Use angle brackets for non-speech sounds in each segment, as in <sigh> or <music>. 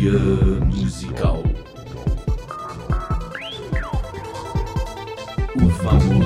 Musical. O famoso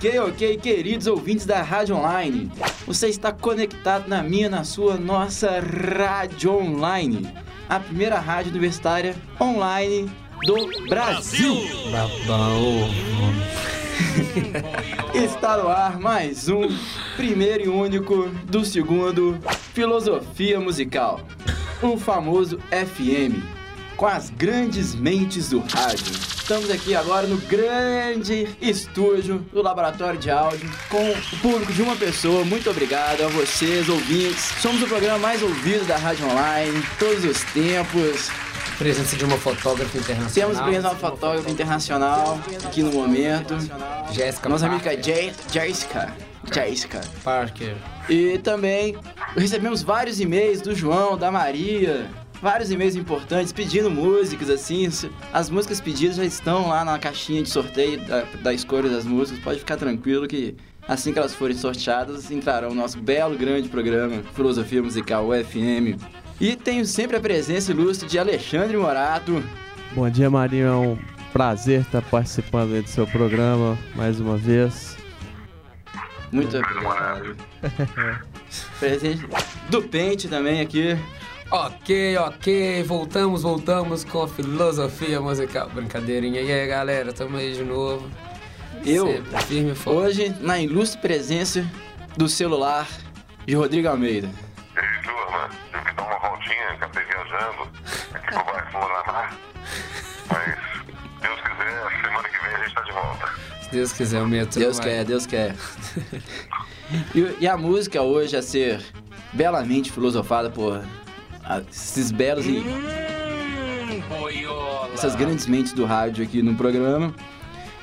Ok, ok, queridos ouvintes da Rádio Online. Você está conectado na minha, na sua, nossa Rádio Online. A primeira rádio universitária online do Brasil. Babão. <laughs> Está no ar mais um, primeiro e único do segundo, Filosofia Musical. O famoso FM, com as grandes mentes do rádio. Estamos aqui agora no grande estúdio do Laboratório de Áudio, com o público de uma pessoa. Muito obrigado a vocês, ouvintes. Somos o programa mais ouvido da Rádio Online, todos os tempos. Presença de uma fotógrafa internacional. Temos presença de uma fotógrafa internacional aqui no momento. Jéssica Nossa amiga Parker. Jay- Jessica. Jessica. Parker. E também recebemos vários e-mails do João, da Maria, vários e-mails importantes pedindo músicas, assim. As músicas pedidas já estão lá na caixinha de sorteio da, da escolha das músicas. Pode ficar tranquilo que assim que elas forem sorteadas, entrarão no nosso belo, grande programa Filosofia Musical UFM. E tenho sempre a presença ilustre de Alexandre Morato. Bom dia, Marinho. É um prazer estar participando aí do seu programa mais uma vez. Muito obrigado. Presente do Pente também aqui. Ok, ok. Voltamos, voltamos com a filosofia musical. Brincadeirinha. E aí, galera? Tamo aí de novo. Eu, Sempre firme e. Hoje, na ilustre presença do celular de Rodrigo Almeida. E aí, turma, tive que dar uma voltinha, acabei viajando aqui pro bairro Paraná. Mas, Deus quiser, semana que vem a gente tá de volta. Se Deus quiser, o metrô Deus vai- quer, Deus quer. e, e a música hoje a ser belamente filosofada por esses belos e essas grandes mentes do rádio aqui no programa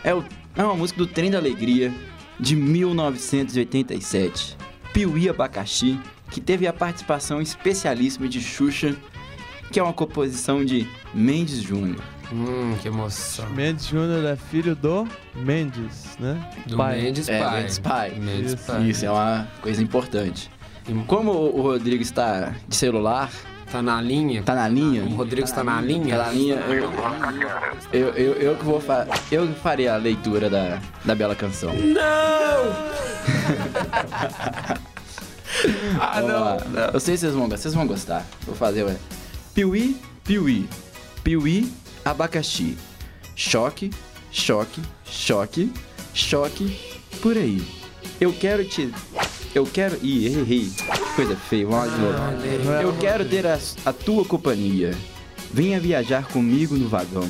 é, o- é uma música do Trem da Alegria de 1987. Piuí Abacaxi, que teve a participação especialíssima de Xuxa, que é uma composição de Mendes Júnior. Hum, que emoção. Mendes Júnior é filho do Mendes, né? Do Pai. Mendes É, Pai. Mendes pai. Mendes Isso, Pai. Isso é uma coisa importante. Como o Rodrigo está de celular, Tá na linha? tá na linha. O Rodrigo está na linha? Tá na linha. Eu, eu, eu, que vou fa eu farei a leitura da, da bela canção. Não! <laughs> ah, Vamos lá. Eu sei que vocês vão, vocês vão gostar. Vou fazer, ué. Piuí, piuí. Piuí, abacaxi. Choque, choque, choque, choque, por aí. Eu quero te. Eu quero. Ih, errei. Coisa feia, vamos lá de novo. Eu quero ter a, a tua companhia. Venha viajar comigo no vagão.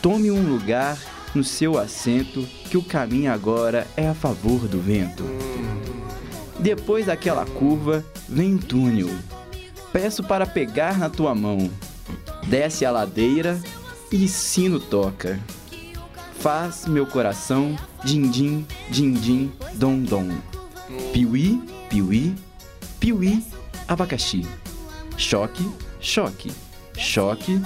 Tome um lugar no seu assento, que o caminho agora é a favor do vento. Depois daquela curva, vem um túnel. Peço para pegar na tua mão. Desce a ladeira e sino toca. Faz meu coração din-din, din-din, dom-dom. Piuí, piuí, piuí, abacaxi. Choque, choque, choque,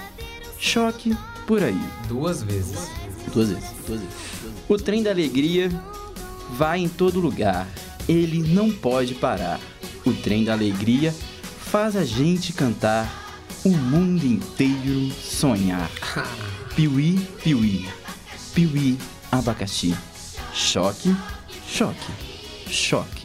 choque, por aí. Duas vezes. Duas vezes, duas vezes. O trem da alegria vai em todo lugar. Ele não pode parar. O trem da alegria faz a gente cantar. O mundo inteiro sonhar. <laughs> Piuí, piuí. Piuí, abacaxi. Choque, choque, choque.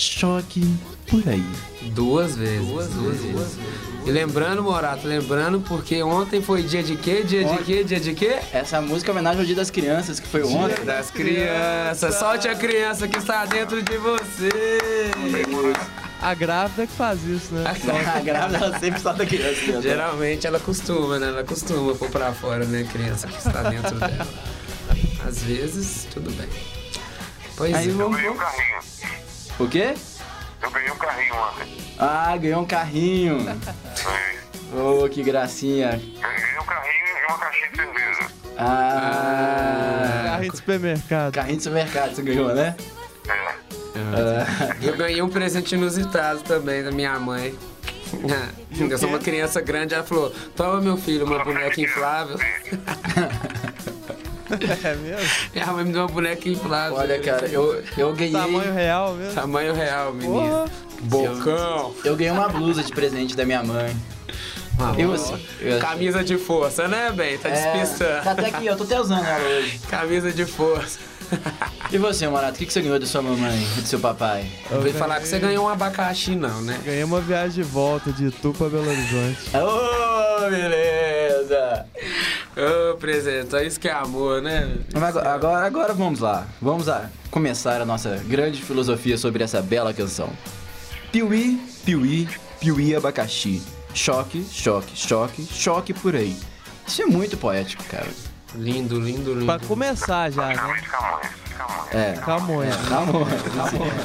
Choque por aí. Duas vezes. Duas, vezes. E lembrando, Morato, lembrando, porque ontem foi dia de quê? Dia de quê? Dia de quê? Essa música é homenagem ao Dia das Crianças, que foi ontem. Dia das crianças. Solte a criança que está dentro de você. A grávida que faz isso, né? A grávida, <laughs> ela sempre solta a criança. né? Geralmente ela costuma, né? Ela costuma pôr pra fora, né? Criança que está dentro dela. Às vezes, tudo bem. Pois Aí é. Eu vamos... O quê? Eu ganhei um carrinho ontem. Ah, ganhou um carrinho. É. Oh, que gracinha. Ganhei um carrinho e uma caixinha de cerveja. Ah, Carrinho de supermercado. carrinho de supermercado você ganhou, né? É. Eu ganhei um presente inusitado também da minha mãe. Eu sou uma criança grande, ela falou: Toma, meu filho, uma boneca inflável. <laughs> <laughs> É mesmo? Minha mãe me deu uma boneca inflável. Olha, cara, eu, eu ganhei. Tamanho real mesmo. Tamanho real, menino. Porra. Bocão. Eu ganhei uma blusa de presente da minha mãe. E você? Eu- Camisa de força, né, bem? Tá É, despistando. tá até aqui, eu tô até usando ela hoje. <laughs> Camisa de força. E você, Morato, o que, que você ganhou da sua mamãe e do seu papai? Não Eu veio falar que você ganhou um abacaxi, não, né? Ganhei uma viagem de volta de Itu pra Belo Horizonte. Ô, beleza! Ô, presente, é isso que é amor, né? Agora, agora, agora vamos lá. Vamos lá começar a nossa grande filosofia sobre essa bela canção. Piuí, piuí, piuí abacaxi. Choque, choque, choque, choque por aí. Isso é muito poético, cara. Lindo, lindo, lindo. Pra começar já, né? Praticamente Camões. Camões. É. Camões. Calma,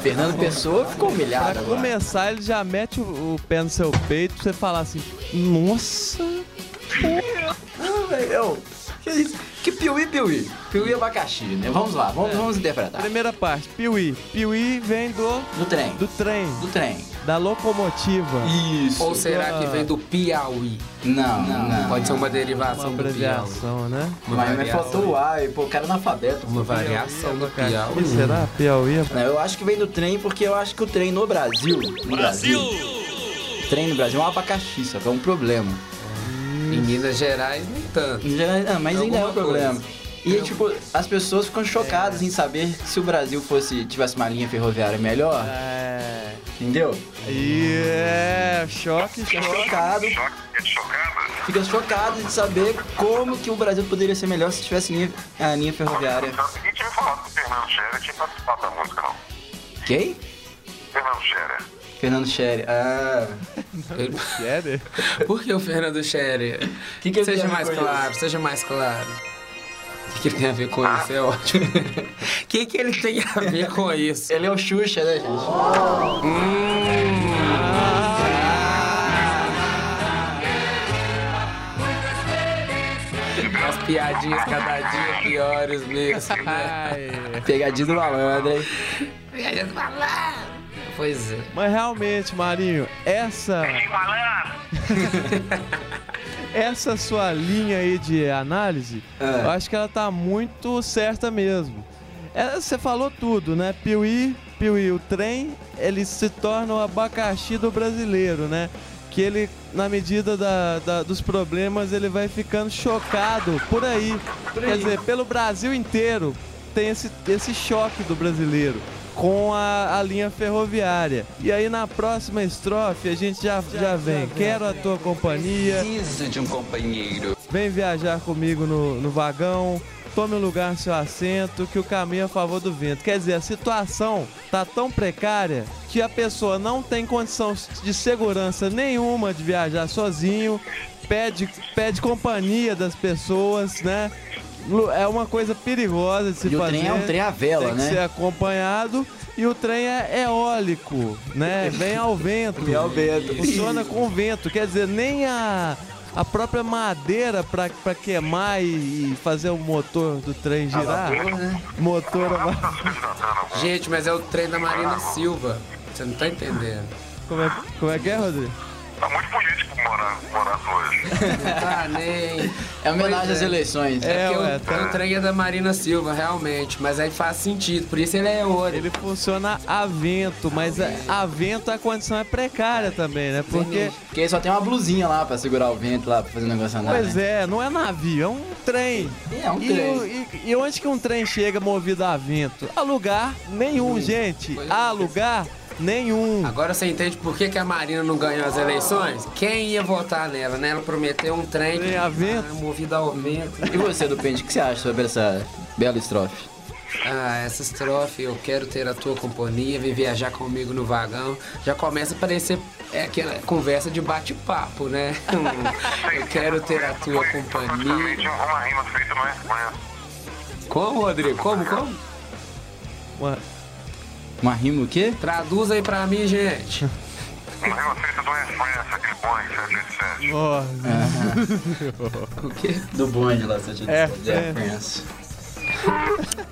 Fernando Pessoa ficou humilhado Pra agora. começar, ele já mete o, o pé no seu peito pra você falar assim: Nossa, Velho, Que isso? Que piuí, piuí? Piuí abacaxi, né? Vamos lá, vamos, vamos interpretar. primeira parte, Piuí. Piuí vem do, Do trem. do trem, Do trem. da locomotiva. Isso. Ou será que vem do Piauí? Não, não, não. Pode ser uma Uma derivação do Piauí. né? Uma Mas, variação. faltou o A e pô, o cara é analfabeto. Uma variação do Piauí. Será? Piauí? Não, eu acho que vem do trem porque eu acho que o trem no Brasil. No Brasil! Trem no Brasil é um abacaxi, só que é um problema. Em Minas Gerais, nem tanto. Em geral, não, mas ainda é um problema. coisa. E tipo, as pessoas ficam chocadas em saber se o Brasil fosse tivesse uma linha ferroviária melhor, É. entendeu? É. Choque, Fica choque. chocado, Choque, chocada. fica chocado de saber como que o Brasil poderia ser melhor se tivesse linha, a linha ferroviária. Então, ninguém tinha me falado que o Fernando Scherer tinha participado da música, não. Quem? Fernando Scherer. Fernando Scherer. Ah. Sério? Por que o Fernando Scherer? Que que seja mais claro, seja mais claro. O que, que ele tem a ver com isso? É ótimo. O <laughs> que, que ele tem a ver com isso? Ele é o Xuxa, né, gente? As piadinhas cada dia piores mesmo, né? Pegadinha do malandro, hein? Piadinhas malandro. Pois é. Mas realmente, Marinho, essa. <laughs> essa sua linha aí de análise, É. eu acho que ela tá muito certa mesmo. É, Você falou tudo, né? Piuí, Piuí, o trem, ele se torna o abacaxi do brasileiro, né? Que ele, na medida da- da- dos problemas, ele vai ficando chocado por aí. Quer dizer, pelo Brasil inteiro tem esse, esse choque do brasileiro com a, a linha ferroviária. E aí na próxima estrofe a gente já, já vem. Quero a tua companhia. Precisa de um companheiro. Vem viajar comigo no, no vagão. Tome um lugar no seu assento, que o caminho é a favor do vento. Quer dizer, a situação tá tão precária que a pessoa não tem condição de segurança nenhuma de viajar sozinho, pede, pede companhia das pessoas, né? É uma coisa perigosa de se E o fazer. trem é um trem à vela, tem que né? ser acompanhado. E o trem é eólico, né? Vem ao vento. Vem ao vento. Funciona com vento. Quer dizer, nem a, a própria madeira pra, pra queimar e, fazer o motor do trem girar. Motor a ma- Gente, mas é o trem da Marina Silva. Você não tá entendendo. como, é, como é que é, Rodrigo? Tá muito político morar, morar hoje. Não tá nem. É homenagem às é. eleições. É, Porque ué, o, tá. o trem é da Marina Silva, realmente. Mas aí faz sentido. Por isso ele é ouro. Ele funciona a vento, mas a, a vento a condição é precária também, né? Porque, Porque só tem uma blusinha lá pra segurar o vento lá, pra fazer o negócio andar. pois né? é, não é navio, é um trem. É um E, trem. o- e- e onde que um trem chega movido a vento? A lugar nenhum, gente. A lugar nenhum. Agora você entende por que, que a Marina não ganhou as eleições? Quem ia votar nela, né? Ela prometeu um trem Trem a vento. Ah, movido ao vento. E você, do Pente, o que você acha sobre essa bela estrofe? Ah, essa estrofe, eu quero ter a tua companhia, vem viajar comigo no vagão. Já começa a parecer é, aquela conversa de bate-papo, né? <laughs> eu quero ter a tua companhia. Praticamente uma rima feita na Espanha. Como, Rodrigo? Como, como? Uma- Uma rima o quê? Traduz aí pra mim, gente. Um remastered do Air France, aquele Boeing 787. Nossa. O quê? Do bonde lá, você tinha É, disse, é. France.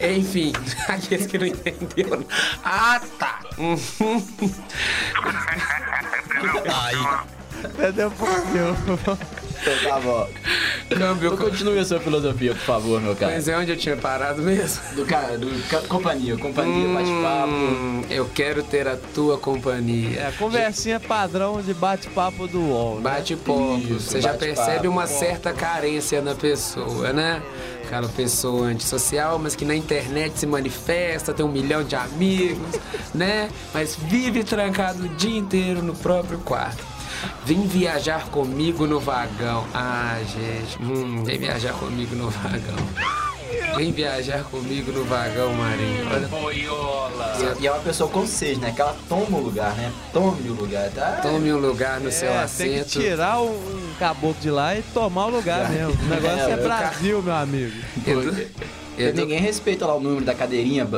Enfim, <laughs> aqueles que não entenderam. Ah, tá. Uhum. <laughs> Até depois, meu. Então tá bom. Câmbio. Então continue a sua filosofia, por favor, meu cara. Mas é onde eu tinha parado mesmo? Do cara, do ca- companhia, companhia, bate-papo. Hum, eu quero ter a tua companhia. É, conversinha padrão de bate-papo do UOL. Né? Bate-papo. Você já bate-papo. percebe uma certa carência na pessoa, né? Aquela pessoa antissocial, mas que na internet se manifesta, tem um milhão de amigos, <laughs> né? Mas vive trancado o dia inteiro no próprio quarto. Vem viajar comigo no vagão. Ah, gente. Hum, vem viajar comigo no vagão. Vem viajar comigo no vagão, Marinho. Olha, E é uma pessoa com sede, né? Que ela toma o lugar, né? Tome o lugar, tá? tome um lugar no seu É, tem que assento. tirar um, um caboclo de lá e tomar o lugar mesmo. O negócio É, é, eu- Brasil, meu amigo. Porque Edu- ninguém respeita lá o número da cadeirinha,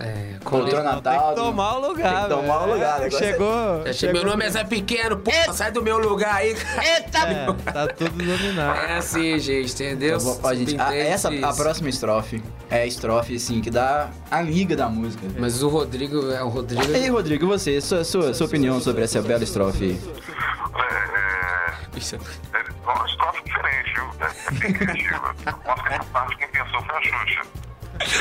É, poltrona Não, tem que tomar o lugar, Tem que tomar o lugar, É, é- Chegou. Já achei, meu nome é Zé Pequeno, pô, sai do meu lugar aí. Eita, É, tá tudo dominado. É assim, gente, entendeu? Então, ó, gente, a, essa, a próxima estrofe é a estrofe, assim, que dá a liga da música. Mas o Rodrigo, é o Rodrigo. E aí, Rodrigo, você, sua, sua, sua opinião sobre essa bela estrofe aí? É, é, é uma estrofe diferente, viu? É, é criativa. Acho que parte quem pensou foi a Xuxa.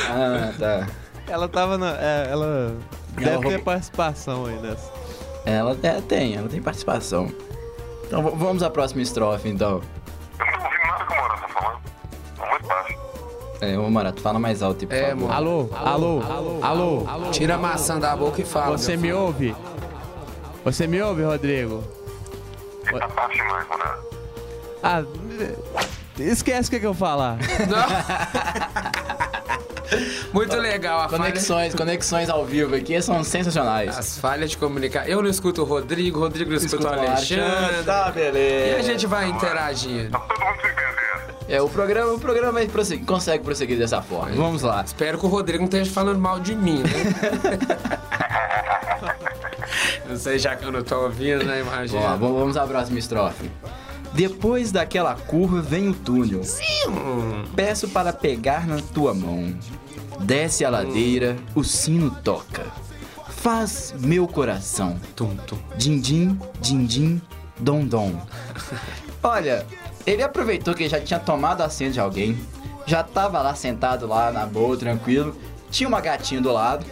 Ah, tá. Ela tava na. é, ela deve Ela ter roubou- participação aí nessa. Ela é, tem, ela tem participação. Então vamos à próxima estrofe, então. Eu não ouvindo nada que o Morato tá falando. Tá muito baixo. É, ô Marato, fala mais alto, por É, favor. mano. Alô, alô, alô, alô. Tira a maçã da boca e fala. Você me ouve? Você me ouve, Rodrigo? Essa parte mais, Morato. Ah, esquece o que, que eu falar. <laughs> Muito legal a falha. Conexões, conexões ao vivo aqui são sensacionais. As falhas de comunicar. Eu não escuto o Rodrigo, o Rodrigo não escuta o Alexandre. Tá, beleza. E a gente vai interagindo. Tá todo mundo se entendendo. É, o programa, o programa vai prosseguir- consegue prosseguir dessa forma. Vamos lá. Espero que o Rodrigo não esteja falando mal de mim, né? <laughs> não sei, já que eu não tô ouvindo, né? Imagina. Vamos vamos à próxima estrofe. Depois daquela curva vem o túnel. Peço para pegar na tua mão. Desce a ladeira, o sino toca. Faz meu coração. Tum, tum. Din-din, din-din, dom-dom. Olha, ele aproveitou que já tinha tomado assento de alguém, já tava lá sentado lá na boa, tranquilo, tinha uma gatinha do lado.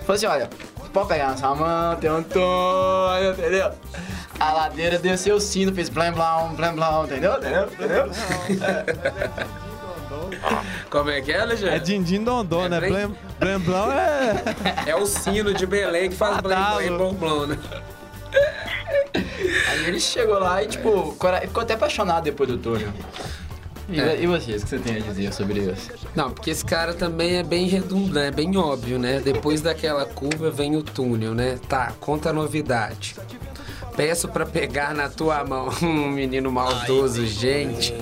Falou assim, olha, pode pegar na sua mão, tem Antônio, entendeu? A ladeira desceu o sino, fez blam blam, blam blam, entendeu? Entendeu? Entendeu? <laughs> Como é que é, Alexandre? É Dindim Dondon, né? bem- Blam, Blam Blam é. É o sino de Belém que faz blém, Badalo. blém, blom, blom, né? Aí ele chegou lá e, tipo, ficou até apaixonado depois do túnel. E, É. e vocês, o que você tem a dizer sobre isso? Não, porque esse cara também é bem redundante, é bem óbvio, né? Depois daquela curva vem o túnel, né? Tá, conta a novidade. Peço pra pegar na tua mão. Hum, <laughs> menino maldoso, gente.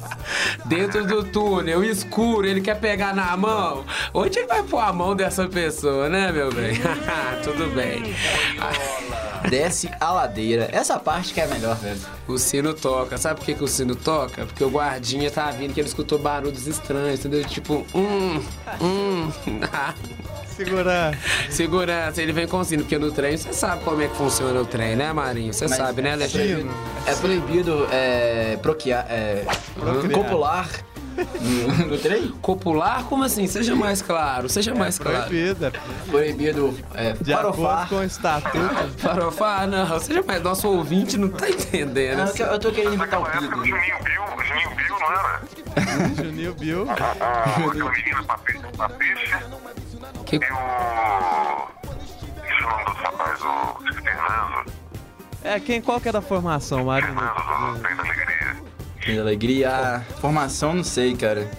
<laughs> Dentro do túnel, escuro, ele quer pegar na mão. Onde ele vai pôr a mão dessa pessoa, né, meu bem? <laughs> Tudo bem. Desce a ladeira. Essa parte que é a melhor, velho. O sino toca. Sabe por que, que o sino toca? Porque o guardinha tá vindo que ele escutou barulhos estranhos, entendeu? Tipo, hum, hum. Segurar. Segurança, ele vem com o sino, porque no trem você sabe como é que funciona o trem, né, Marinho? Você Mas sabe, né, Alexandre? É proibido é, procriar, é, Procriar. copular no, <laughs> no trem? Copular? Como assim? Seja mais claro, seja mais claro. Proibida. Proibido é, De acordo farofar. com o estatuto. <laughs> Farofar, não, seja mais. Nosso ouvinte não tá entendendo. Ah, eu que- eu tô querendo imitar o Naquela época o Pido. Juninho Bill, Juninho Bill, não era? Juninho Bill. Pra peixe, pra peixe Que- e o... Esse é nome do rapaz, o Fernando. É, quem, qual que era a formação, Marina? Fernando do Trem da Alegria. Que alegria. A formação, não sei, cara.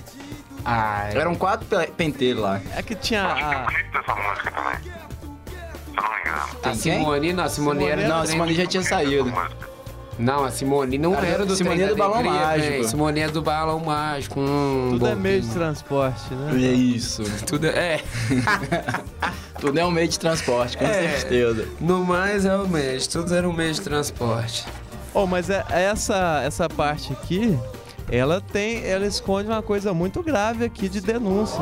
Ah, Eram quatro pe- penteiros lá. É que tinha Acho que tem um a. clipe dessa música também. Se eu não me engano. a Tem? Simone, não, a Simone era Simone no Não, a trem. Simone já tinha saído. Não, a Simone não Cara, era do Simone Trem é do da Balão Alegria, Mágico. Simone é do Balão Mágico. Hum, Tudo é meio de transporte, né? É isso. <laughs> Tudo é. <laughs> Tudo é um meio de transporte, com É. certeza. No mais, realmente, tudo era um meio de transporte. Oh, mas é- essa, essa parte aqui, ela tem. Ela esconde uma coisa muito grave aqui de denúncia.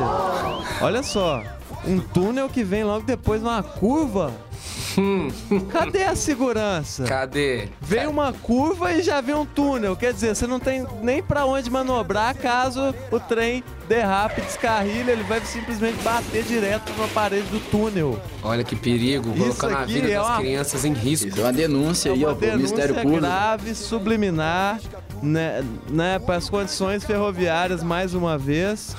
Olha só. Um túnel que vem logo depois numa curva. Cadê a segurança? Cadê? Vem uma curva e já vem um túnel. Quer dizer, você não tem nem pra onde manobrar caso o trem derrape, descarrilhe, ele vai simplesmente bater direto na parede do túnel. Olha que perigo, Isso colocando a aqui vida é das uma- crianças em risco. Isso é uma denúncia É aí, uma ó, pro Ministério denúncia Público. grave, subliminar, né, né, para as condições ferroviárias mais uma vez.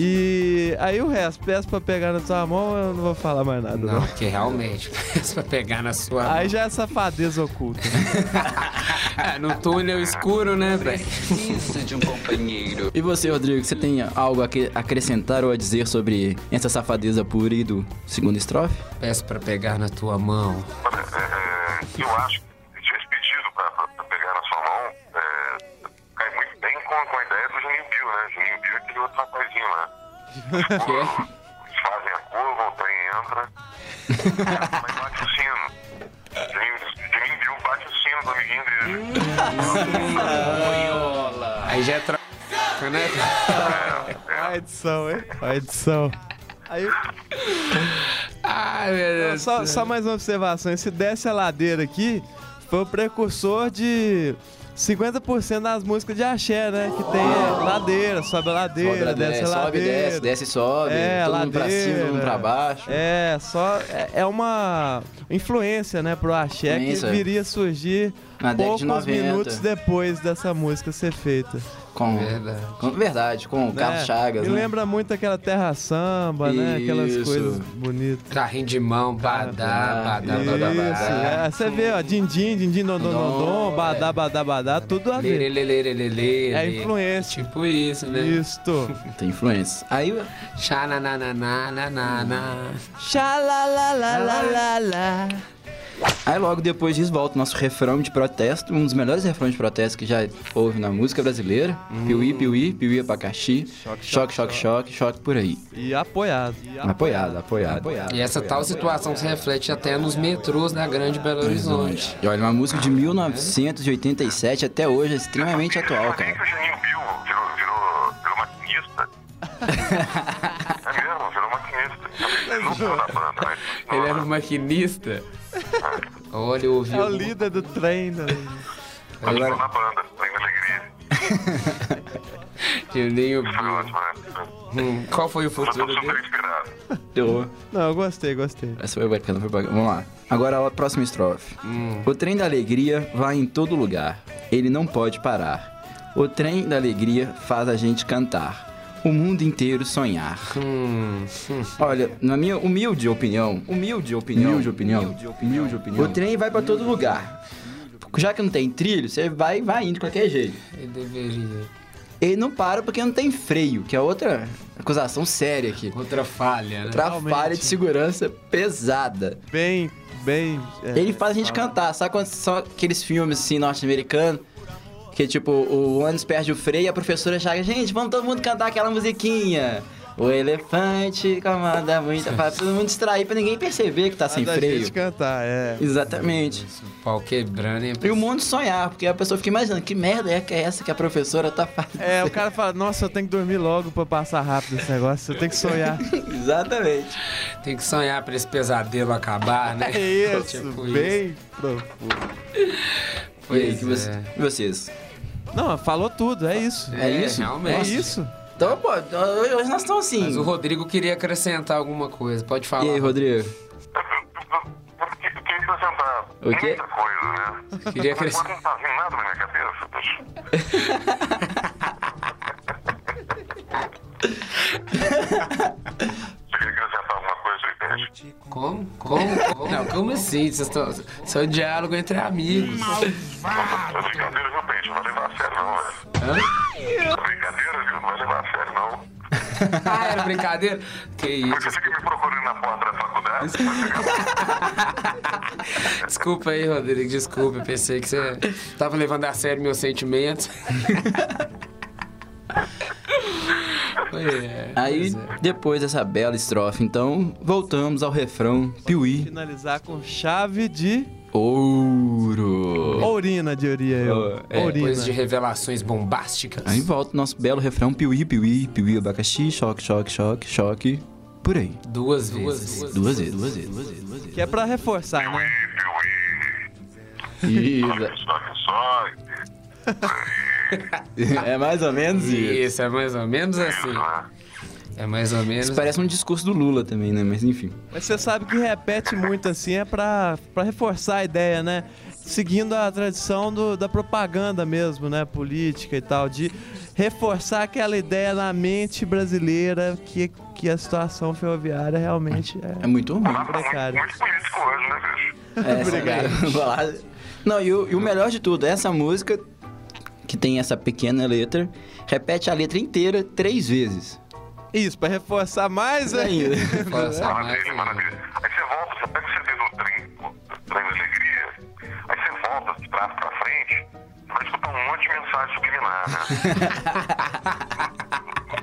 E aí o resto, peço pra pegar na tua mão, eu não vou falar mais nada. Não, Não. porque realmente, <laughs> pensa pra pegar na sua Aí mão. já é safadeza oculta. É, <laughs> no túnel escuro, né, velho? Precisa de um companheiro. E você, Rodrigo, você tem algo a que- acrescentar ou a dizer sobre essa safadeza pura aí do segundo estrofe? Peço pra pegar na tua mão. É, é, eu acho que esse pedido pra, pra- pra pegar na sua mão é, cai muito bem com, com a ideia do Juninho Bill, né? Juninho Bill é aquele outro rapazinho lá. <laughs> Que é? Eles fazem a curva, o trem entra, mas bate o sino. Juninho, Juninho Bill bate o sino do amiguinho dele. Aí já é tra... né? Olha a edição, hein? A edição. Aí, Ai, meu Deus. só, só mais uma observação. Esse desce a ladeira aqui foi o precursor de 50% das músicas de axé, né? Que tem é, ladeira, sobe a ladeira, Sobe, desce a sobe, ladeira. desce, desce e sobe. É, todo mundo pra cima, todo mundo pra baixo. É, só é, é uma influência, né, pro axé que viria a surgir Na poucos de 90. minutos depois dessa música ser feita. Com, Verdade. com verdade, com o Carlos né? Chagas, Me né? lembra muito aquela terra samba, né? Aquelas Isso. coisas bonitas. Carrinho de mão, badá, badá, Isso, badá, Isso, badá. é, você vê, ó, din-din, din-din, dom-dom, badá, badá, badá, tudo a ver. Lerelelelelele. É influência. Tipo isso, né? Isto. <laughs> Tem influência. Aí, Xanananananana. Xalalalala. Aí logo depois disso volta o nosso refrão de protesto, um dos melhores refrões de protesto que já houve na música brasileira. Piuí, piuí, piuí, abacaxi. Choque, choque, choque, choque, por aí. E apoiado. Apoiado, apoiado. apoiado. E essa tal situação se reflete até nos metrôs da Grande Belo Horizonte. E olha, uma música de 1987 até hoje é extremamente atual, cara. que o Juninho Bill virou, virou, virou maquinista. <laughs> é mesmo, maquinista. Ele não saiu da banda, mas... Ele era um maquinista. Olha, eu ouvi. É o líder do trem, né? Continuou na banda, Trem da Alegria. <laughs> Foi Bill. ótimo, né? Hum, Qual foi o Eu futuro dele? Eu- Não, eu gostei, gostei. Essa foi bacana, foi bacana. Vamos lá. Agora a próxima estrofe. O trem da alegria vai em todo lugar. Ele não pode parar. O trem da alegria faz a gente cantar. O mundo inteiro sonhar. Hum, hum. Olha, na minha humilde opinião, humilde opinião, humilde opinião, humilde opinião, o trem vai pra todo lugar. Já que não tem trilho, você vai, vai indo de qualquer jeito. Ele deveria. Ele não para porque não tem freio, que é outra acusação séria aqui. Outra falha, né? Outra Realmente. falha de segurança pesada. Bem, bem. é, Ele faz a gente cantar, sabe quando são aqueles filmes assim norte-americanos? Que tipo, o ônibus perde o freio e a professora chega, gente, vamos todo mundo cantar aquela musiquinha. O elefante comanda muito, pra todo mundo distrair pra ninguém perceber que tá sem da freio. gente cantar, é. Exatamente. O pau quebrando e E o mundo sonhar, porque a pessoa fica imaginando que merda é que é essa que a professora tá fazendo. É, o cara fala, nossa, eu tenho que dormir logo pra passar rápido esse negócio, eu tenho que sonhar. <laughs> Exatamente. tem que sonhar pra esse pesadelo acabar, né? <laughs> É <laughs> isso, Tipo bem profundo. e aí, Pois que você- é. e vocês? Não, falou tudo, é isso. É isso? É Realmente. isso. Então, pô, hoje nós estamos assim. Mas o Rodrigo queria acrescentar alguma coisa. Pode falar. E aí, Rodrigo? Eu, queria acrescentar O quê? muita coisa, né? Queria Agora acrescentar. não tá vindo nada na minha cabeça, bicho. Você queria acrescentar alguma coisa aí, Pet? Como? Como? Como? Não, como assim? Vocês estão... Isso é um diálogo entre amigos. É brincadeira, viu, Pet? Não vai levar a sério, não, velho. Hã? É brincadeira, viu? Não vai levar a sério, não. <laughs> Ah, era brincadeira? Que Porque isso. você fica me procurando na porta da faculdade. <laughs> Desculpa aí, Rodrigo, desculpa. Eu pensei que você tava levando a sério meus sentimentos. <laughs> É, Aí, é. depois dessa bela estrofe, então, voltamos ao refrão Piuí. Finalizar com chave de Ouro. Ourina, diria eu. É, ourina. Depois de revelações bombásticas. Aí volta o nosso belo refrão Piuí, Piuí, Piuí, abacaxi, choque, choque, choque, choque. Por aí. Duas vezes. Duas vezes, duas vezes, duas vezes, duas vezes. Que é pra reforçar, né? Piuí, piuí. <laughs> É mais ou menos isso. Isso, é mais ou menos assim. É mais ou menos. Isso parece um discurso do Lula também, né? Mas enfim. Mas você sabe que repete muito assim é pra, pra reforçar a ideia, né? Seguindo a tradição do- da propaganda mesmo, né? Política e tal, de reforçar aquela ideia na mente brasileira que, que a situação ferroviária realmente É é. muito ruim. Tá muito, político hoje, né, bicho? É, Obrigado. <laughs> Não, e o, e o melhor de tudo, essa música, que tem essa pequena letra, repete a letra inteira três vezes. Isso, pra reforçar mais Ainda. ainda. Força mais Maravilha, ainda. maravilha. Aí você volta, você pega o CD do frente, vai escutar um monte de mensagem subliminar, né? <laughs>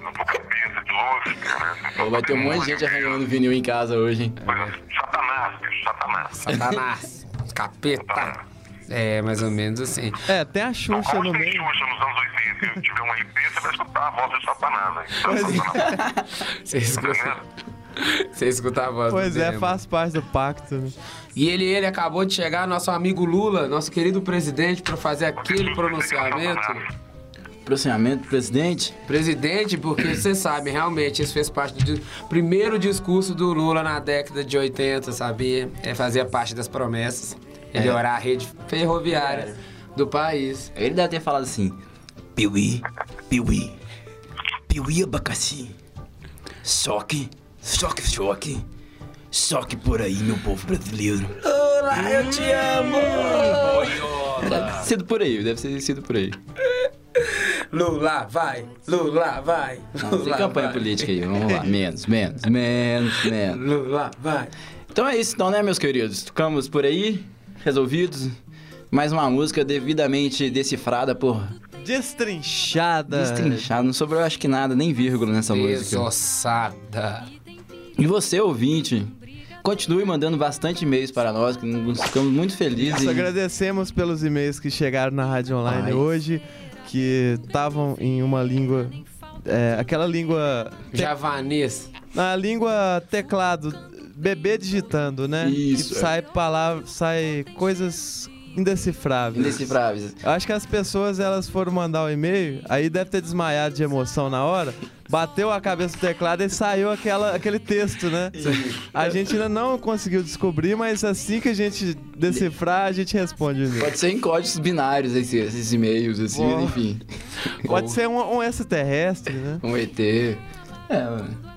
No cabeça de luz, né? Pô, vai ter um monte de gente arranhando vinil em casa hoje, hein? Coisa- Satanás, bicho, Satanás. Satanás. Capeta. É, mais ou menos assim. É, tem a Xuxa no meio. Xuxa nos anos 80 se tiver um LP, você vai escutar a voz de Satanás, hein? Pois Satanás. Você escuta, <laughs> você escuta a voz do Pois é, faz parte do pacto. Né? E ele, ele acabou de chegar, nosso amigo Lula, nosso querido presidente, pra fazer aquele pronunciamento. Processamento, presidente. Presidente, porque você sabe, realmente, isso fez parte do primeiro discurso do Lula na década de 80, sabia? É, fazia parte das promessas. Melhorar a rede ferroviária do país. Ele deve ter falado assim: Piuí, piuí, piuí abacaxi. Choque, choque, choque. Por aí, meu povo brasileiro. Olá, eu te amo! Deve ter sido por aí, deve ter sido por aí. Lula, vai! Lula, vai! Não, tem Lula, campanha vai. política aí, vamos lá. Menos, menos, menos, menos. Lula, vai! Então é isso, então, né, meus queridos? Ficamos por aí, resolvidos. Mais uma música devidamente decifrada por Destrinchada. destrinchado. Não sobrou, acho que nada, nem vírgula nessa música. Desossada. E você, ouvinte, continue mandando bastante e-mails para nós, que nós ficamos muito felizes. Nós em- agradecemos pelos e-mails que chegaram na Rádio Online Ai. hoje, que estavam em uma língua. é, aquela língua. te- Javanês. Na língua teclado, bebê digitando, né? Isso, Que é. sai palavras, sai coisas indecifráveis. Indecifráveis. Eu acho que as pessoas elas foram mandar o e-mail, aí deve ter desmaiado de emoção na hora, bateu a cabeça do teclado e saiu aquela, aquele texto, né? A gente ainda não conseguiu descobrir, mas assim que a gente decifrar, a gente responde e-mail. Pode ser em códigos binários esses, esses e-mails, assim, enfim. Pode ser um, um extraterrestre, né? Um ET. É, mano.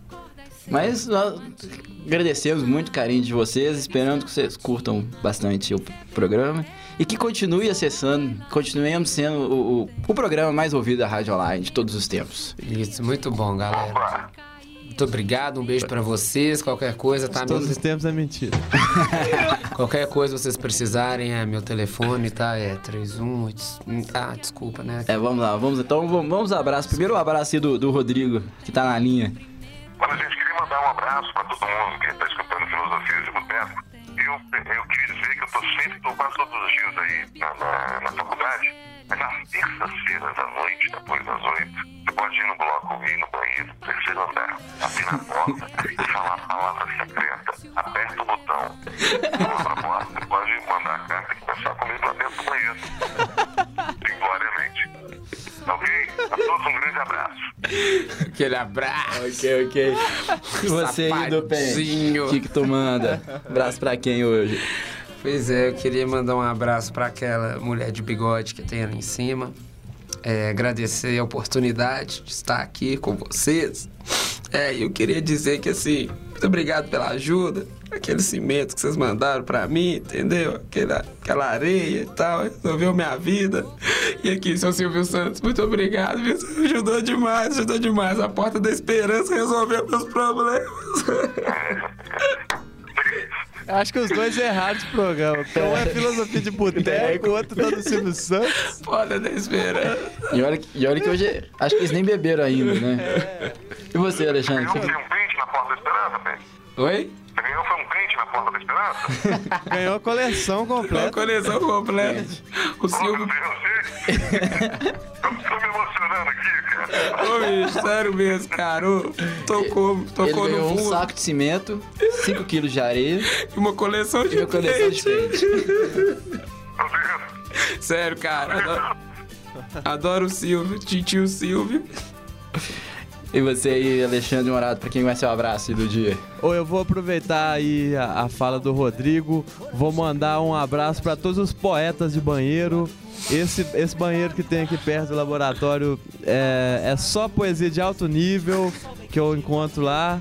Mas nós agradecemos muito o carinho de vocês, esperando que vocês curtam bastante o programa e que continue acessando, continuemos sendo o, o, o programa mais ouvido da Rádio Online de todos os tempos. Isso, muito bom, galera. Opa! Muito obrigado, um beijo pra vocês. Qualquer coisa, tá? Todos Meu- os tempos é mentira. <laughs> Qualquer coisa vocês precisarem, é meu telefone, tá? É 31. Ah, desculpa, né? É, vamos lá, vamos então, vamos, vamos abraço. Primeiro o abraço aí do, do Rodrigo, que tá na linha. Olha, gente, queria mandar um abraço para todo mundo que está escutando Filosofias de Boteco. Eu, eu queria dizer que eu tô sempre, tô quase todos os dias aí na, na, na faculdade, mas nas terças-feiras à noite, depois das oito, você pode ir no bloco, ir no banheiro, terceiro andar, abrir na porta e falar a palavra secreta. Aperta o botão, abra a porta, você pode mandar a carta e conversar comigo lá dentro do banheiro. Simploriamente. Ok? A todos um grande abraço. Aquele abraço. Ok, ok. E você aí do Pen? Sapadinho. O que, que tu manda? Abraço pra quem hoje? Pois é, eu queria mandar um abraço pra aquela mulher de bigode que tem ali em cima. É, agradecer a oportunidade de estar aqui com vocês. É, eu queria dizer que assim, Muito obrigado pela ajuda. Aquele cimento que vocês mandaram pra mim, entendeu? Aquela, aquela areia e tal, resolveu minha vida. E aqui, seu Silvio Santos, muito obrigado? Você ajudou demais, ajudou demais. A porta da esperança resolveu meus problemas. <laughs> Acho que os dois erraram de programa. Um é filosofia de boteco, o outro tá no Silvio Santos. Porta da esperança. E olha, que- e olha que hoje. Acho que eles nem beberam ainda, né? E você, Alexandre? Ganhou um brinde na Porta da Esperança, velho. Oi? Você ganhou foi um brinde na Porta da Esperança? <laughs> Ganhou a coleção Uma completa. coleção completa. O Silvio. você... <laughs> Ô, bicho, sério mesmo, cara. Ô, Tocou, Ele tocou ganhou no um fundo. saco de cimento, 5 quilos de areia E uma coleção e de uma coleção de peixe. Sério, cara. Adoro, adoro o Silvio, titio Silvio. E você aí, Alexandre Morado, pra quem vai ser o abraço aí do dia? Ou eu vou aproveitar aí a, a fala do Rodrigo, vou mandar um abraço para todos os poetas de banheiro. Esse, esse banheiro que tem aqui perto do laboratório é, é só poesia de alto nível que eu encontro lá.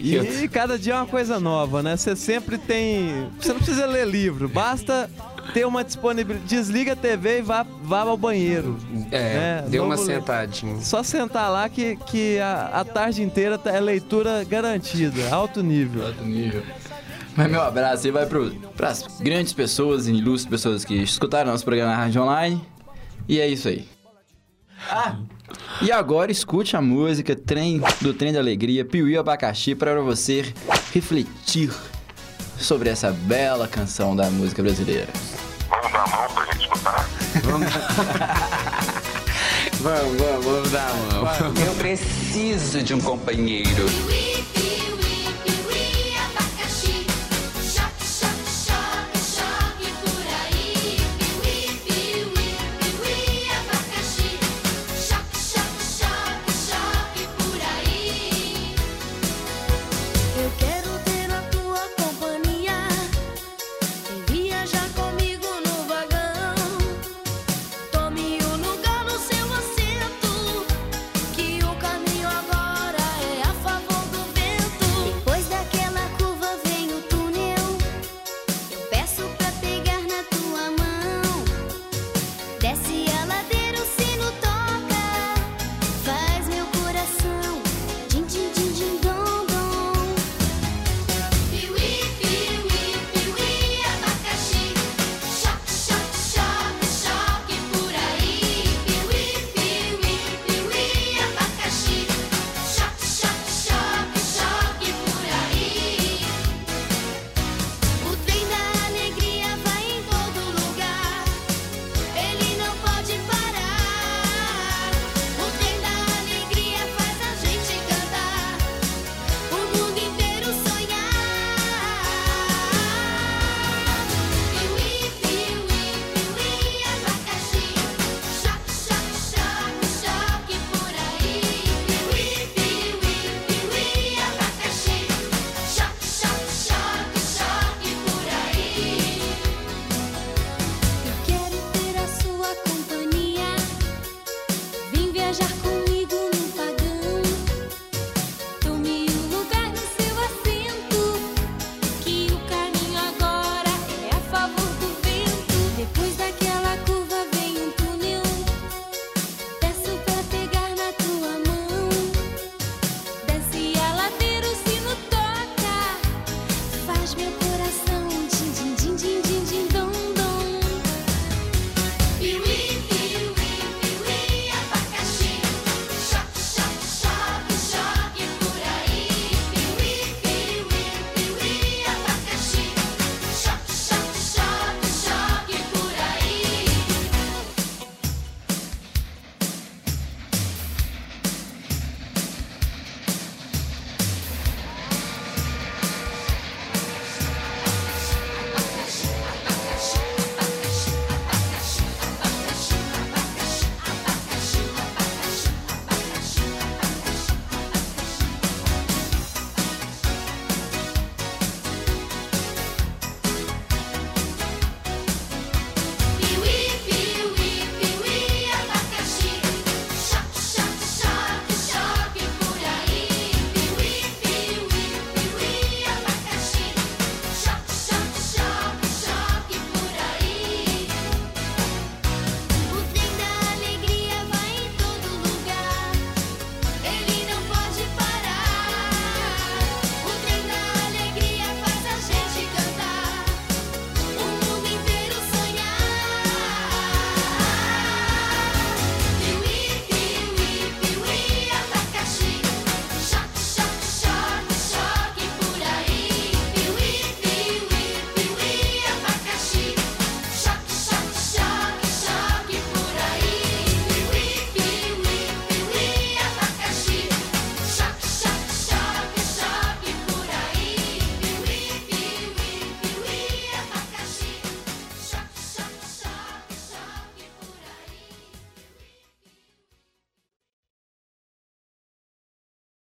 E cada dia é uma coisa nova, né? Você sempre tem. Você não precisa ler livro, basta ter uma disponibilidade. Desliga a TV e vá, vá ao banheiro. É, né? deu uma sentadinha. Só sentar lá que, que a, a tarde inteira tá- é leitura garantida, alto nível. Alto nível. Mas meu abraço aí vai pro, pras grandes pessoas e ilustres pessoas que escutaram nosso programa na Rádio Online. E é isso aí. Ah! E agora escute a música Trem do Trem da Alegria, Piuí Abacaxi, para você refletir sobre essa bela canção da música brasileira. Vamos dar a mão pra gente escutar. Vamos, <laughs> vamos, vamos dar a mão. Eu preciso de um companheiro.